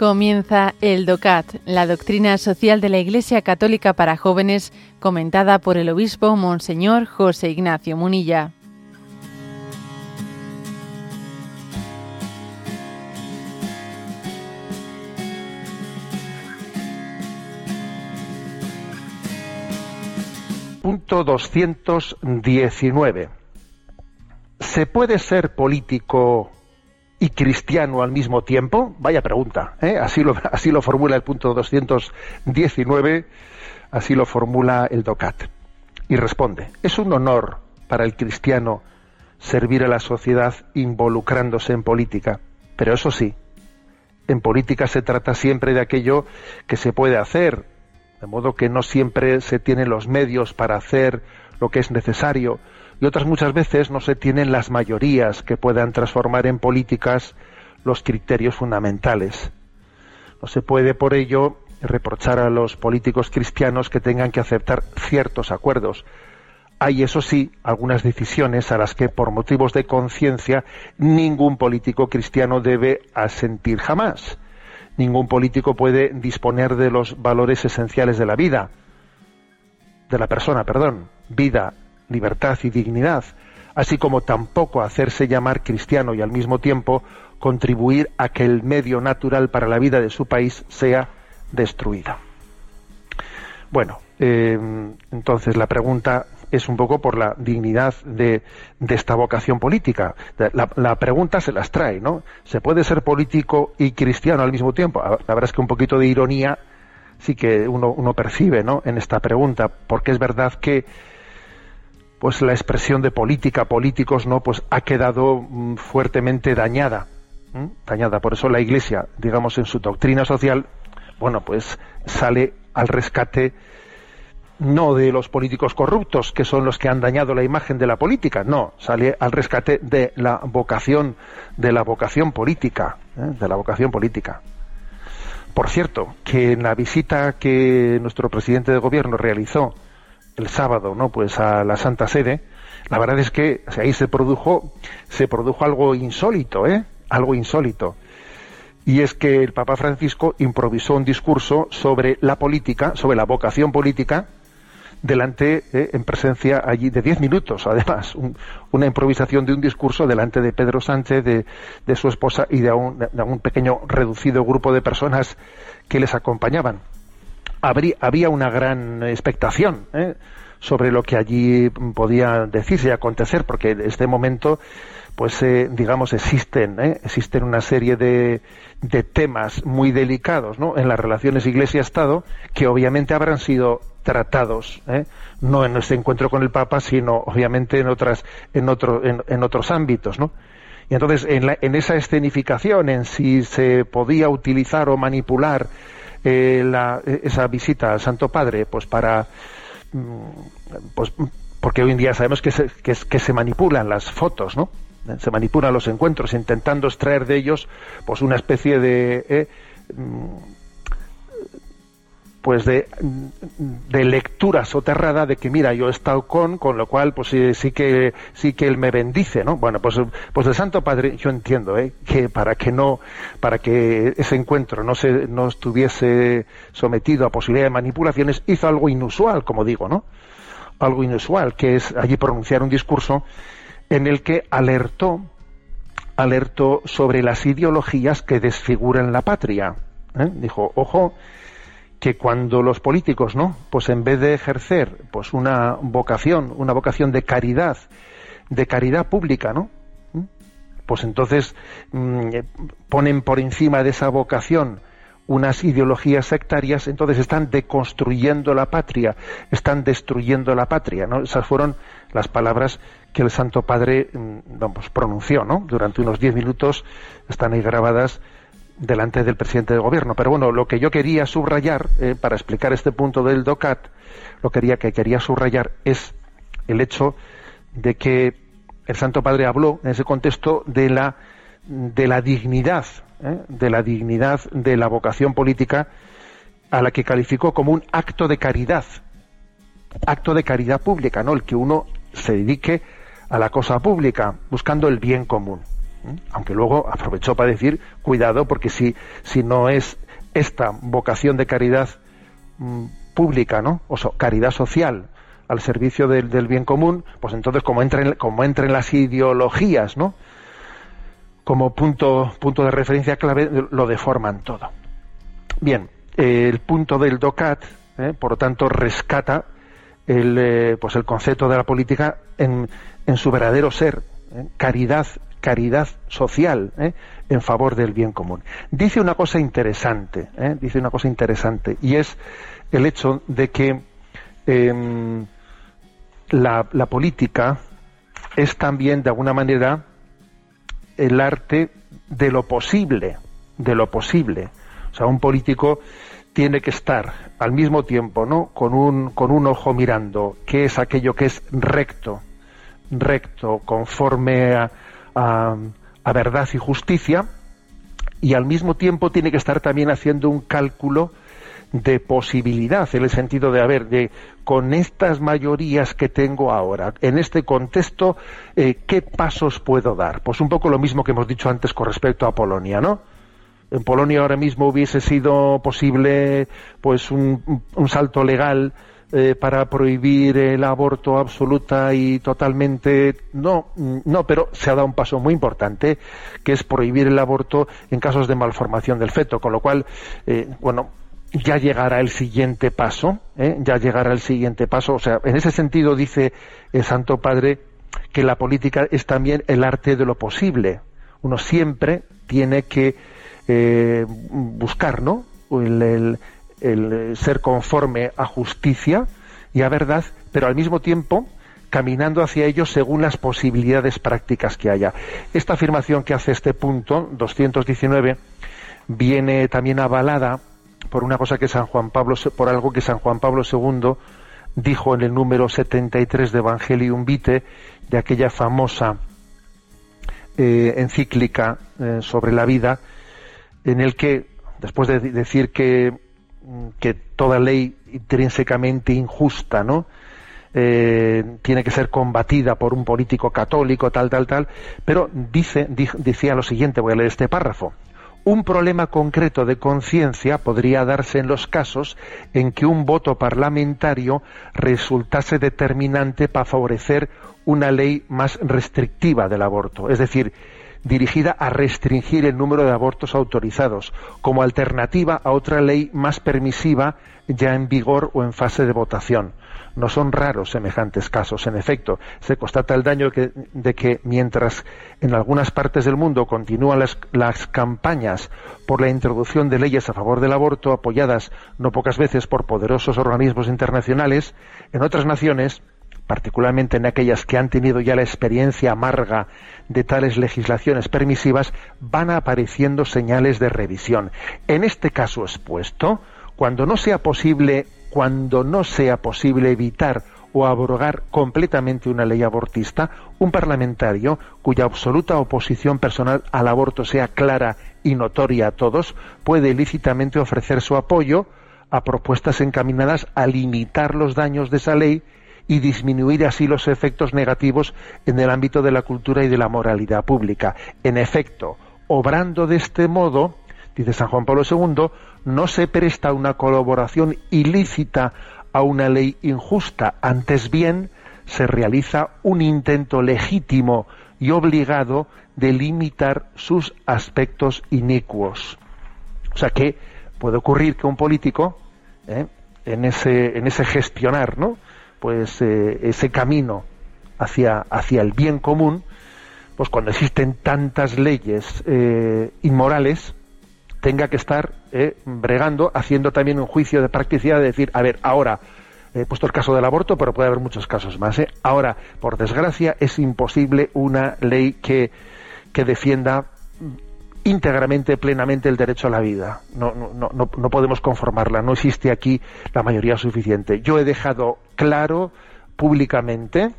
Comienza el DOCAT, la doctrina social de la Iglesia Católica para jóvenes, comentada por el obispo Monseñor José Ignacio Munilla. Punto 219. ¿Se puede ser político y cristiano al mismo tiempo? Vaya pregunta. ¿eh? Así, lo, así lo formula el punto 219, así lo formula el DOCAT. Y responde, es un honor para el cristiano servir a la sociedad involucrándose en política. Pero eso sí, en política se trata siempre de aquello que se puede hacer, de modo que no siempre se tienen los medios para hacer lo que es necesario y otras muchas veces no se tienen las mayorías que puedan transformar en políticas los criterios fundamentales. No se puede por ello reprochar a los políticos cristianos que tengan que aceptar ciertos acuerdos. Hay, eso sí, algunas decisiones a las que, por motivos de conciencia, ningún político cristiano debe asentir jamás. Ningún político puede disponer de los valores esenciales de la vida, de la persona, perdón, vida, libertad y dignidad, así como tampoco hacerse llamar cristiano y al mismo tiempo contribuir a que el medio natural para la vida de su país sea destruida. Bueno, eh, entonces la pregunta es un poco por la dignidad de, esta vocación política. La, pregunta se las trae, ¿no? ¿Se puede ser político y cristiano al mismo tiempo? La verdad es que un poquito de ironía sí que uno, uno percibe, ¿no? En esta pregunta, porque es verdad que pues la expresión de política, políticos, ¿no? Pues ha quedado mm, fuertemente dañada, dañada. Por eso la Iglesia, digamos, en su doctrina social, bueno, pues sale al rescate no de los políticos corruptos, que son los que han dañado la imagen de la política, no, sale al rescate de la vocación, de la vocación política, ¿eh? de la vocación política. Por cierto, que en la visita que nuestro presidente de gobierno realizó el sábado, ¿no? Pues a la Santa Sede, la verdad es que ahí se produjo, se produjo algo insólito, ¿eh? Algo insólito. Y es que el Papa Francisco improvisó un discurso sobre la política, sobre la vocación política, delante, ¿eh? en presencia allí de diez minutos, además, una improvisación de un discurso delante de Pedro Sánchez, de, de su esposa y de un, de un pequeño reducido grupo de personas que les acompañaban habría, una gran expectación ¿eh? sobre lo que allí podía decirse y acontecer, porque en este momento, pues eh, digamos, existen, ¿eh? existen una serie de, de temas muy delicados ¿no? en las relaciones Iglesia-Estado que obviamente habrán sido tratados, no en este encuentro con el Papa, sino obviamente en otras, en otro, en, otros ámbitos, ¿no? Y entonces, en, en esa escenificación, en si se podía utilizar o manipular eh, la, esa visita al Santo Padre, pues para, mm, pues porque hoy en día sabemos que se, que, se manipulan las fotos, ¿no? Se manipulan los encuentros, intentando extraer de ellos, pues una especie de eh, mm, pues de, de, lectura soterrada de que mira yo he estado con con lo cual pues sí, que sí que él me bendice no bueno pues pues el Santo Padre yo entiendo ¿eh? que para que no para que ese encuentro no se no estuviese sometido a posibilidad de manipulaciones hizo algo inusual como digo no algo inusual que es allí pronunciar un discurso en el que alertó alertó sobre las ideologías que desfiguran la patria ¿eh? dijo ojo que cuando los políticos, ¿no? Pues en vez de ejercer pues una vocación, una vocación de caridad, de caridad pública, ¿no? ¿Mm? Pues entonces mm, ponen por encima de esa vocación unas ideologías sectarias, entonces están deconstruyendo la patria, están destruyendo la patria, ¿no? Esas fueron las palabras que el Santo Padre mm, vamos, pronunció, ¿no? Durante unos diez minutos están ahí grabadas delante del presidente del gobierno. Pero bueno, lo que yo quería subrayar, eh, para explicar este punto del DOCAT, lo quería, que quería subrayar es el hecho de que el Santo Padre habló en ese contexto de la, de la dignidad, eh, de la dignidad de la vocación política a la que calificó como un acto de caridad, acto de caridad pública, ¿no? El que uno se dedique a la cosa pública, buscando el bien común. Aunque luego aprovechó para decir, cuidado, porque si, si no es esta vocación de caridad mm, pública, ¿no? O caridad social al servicio del, bien común, pues entonces como entren, como las ideologías, ¿no? Como punto, punto de referencia clave, lo deforman todo. Bien, el punto del DOCAT, ¿eh? por lo tanto, rescata el, eh, pues el concepto de la política en, en su verdadero ser, ¿eh? caridad, caridad social, en favor del bien común. Dice una cosa interesante, dice una cosa interesante, y es el hecho de que em, la, la política es también, de alguna manera, el arte de lo posible, de lo posible. O sea, un político tiene que estar al mismo tiempo, ¿no? Con un, con un ojo mirando qué es aquello que es recto, recto, conforme a, a, verdad y justicia, y al mismo tiempo tiene que estar también haciendo un cálculo de posibilidad, en el sentido de, a ver, de con estas mayorías que tengo ahora, en este contexto, eh, ¿qué pasos puedo dar? Pues un poco lo mismo que hemos dicho antes con respecto a Polonia, ¿no? en Polonia ahora mismo hubiese sido posible pues un, salto legal eh, para prohibir el aborto absoluta y totalmente no no pero se ha dado un paso muy importante que es prohibir el aborto en casos de malformación del feto con lo cual eh, bueno ya llegará el siguiente paso ¿eh? ya llegará el siguiente paso o sea en ese sentido dice el Santo Padre que la política es también el arte de lo posible uno siempre tiene que eh, buscar, ¿no? El, ser conforme a justicia y a verdad, pero al mismo tiempo caminando hacia ello según las posibilidades prácticas que haya. Esta afirmación que hace este punto, 219, viene también avalada por una cosa que San Juan Pablo, por algo que San Juan Pablo II dijo en el número 73 de Evangelium Vitae, de aquella famosa eh, encíclica eh, sobre la vida, en el que, después de decir que, que toda ley intrínsecamente injusta, ¿no? Eh, tiene que ser combatida por un político católico, tal, tal, tal, pero dice, decía lo siguiente, voy a leer este párrafo. Un problema concreto de conciencia podría darse en los casos en que un voto parlamentario resultase determinante para favorecer una ley más restrictiva del aborto. Es decir, dirigida a restringir el número de abortos autorizados, como alternativa a otra ley más permisiva ya en vigor o en fase de votación. No son raros semejantes casos. En efecto, se constata el daño de que mientras en algunas partes del mundo continúan las, las, campañas por la introducción de leyes a favor del aborto, apoyadas no pocas veces por poderosos organismos internacionales, en otras naciones particularmente en aquellas que han tenido ya la experiencia amarga de tales legislaciones permisivas, van apareciendo señales de revisión. En este caso expuesto, cuando no sea posible, cuando no sea posible evitar o abrogar completamente una ley abortista, un parlamentario cuya absoluta oposición personal al aborto sea clara y notoria a todos, puede lícitamente ofrecer su apoyo a propuestas encaminadas a limitar los daños de esa ley y disminuir así los efectos negativos en el ámbito de la cultura y de la moralidad pública. En efecto, obrando de este modo, dice San Juan Pablo II, no se presta una colaboración ilícita a una ley injusta, antes bien se realiza un intento legítimo y obligado de limitar sus aspectos inicuos. O sea que puede ocurrir que un político, ¿eh? en, ese, en ese gestionar, ¿no? Pues eh, ese camino hacia, hacia el bien común, pues cuando existen tantas leyes eh, inmorales, tenga que estar eh, bregando, haciendo también un juicio de practicidad de decir, a ver, ahora, he puesto el caso del aborto, pero puede haber muchos casos más. Ahora, por desgracia, es imposible una ley que, que defienda íntegramente, plenamente el derecho a la vida. No, no, no, no podemos conformarla, no existe aquí la mayoría suficiente. Yo he dejado claro públicamente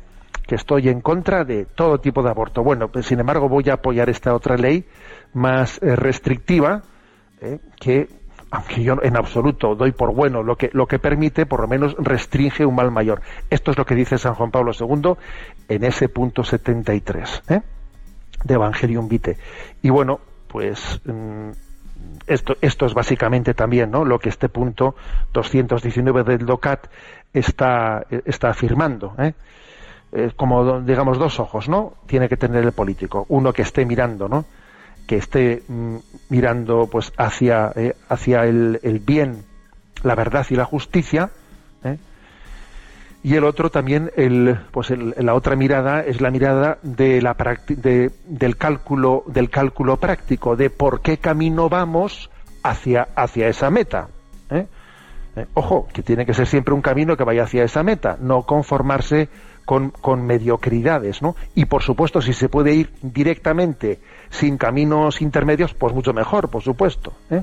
que estoy en contra de todo tipo de aborto. Bueno, pues, sin embargo voy a apoyar esta otra ley más eh, restrictiva eh, que aunque yo en absoluto doy por bueno lo que, lo que permite, por lo menos restringe un mal mayor. Esto es lo que dice San Juan Pablo II en ese punto 73. ¿eh? de Evangelium Vitae. Y bueno, pues mm, esto, esto es básicamente también ¿no? lo que este punto 219 del DOCAT está, está afirmando. ¿eh? como, digamos, dos ojos, ¿no? Tiene que tener el político. Uno que esté mirando, ¿no? Que esté mm, mirando pues hacia, eh, hacia el, el, bien, la verdad y la justicia. ¿eh? Y el otro también, el, pues la otra mirada es la mirada de la de, del cálculo, del cálculo práctico, de por qué camino vamos hacia, hacia esa meta. ¿eh? ojo, que tiene que ser siempre un camino que vaya hacia esa meta, no conformarse con, con, mediocridades, ¿no? Y por supuesto, si se puede ir directamente sin caminos intermedios, pues mucho mejor, por supuesto. ¿eh?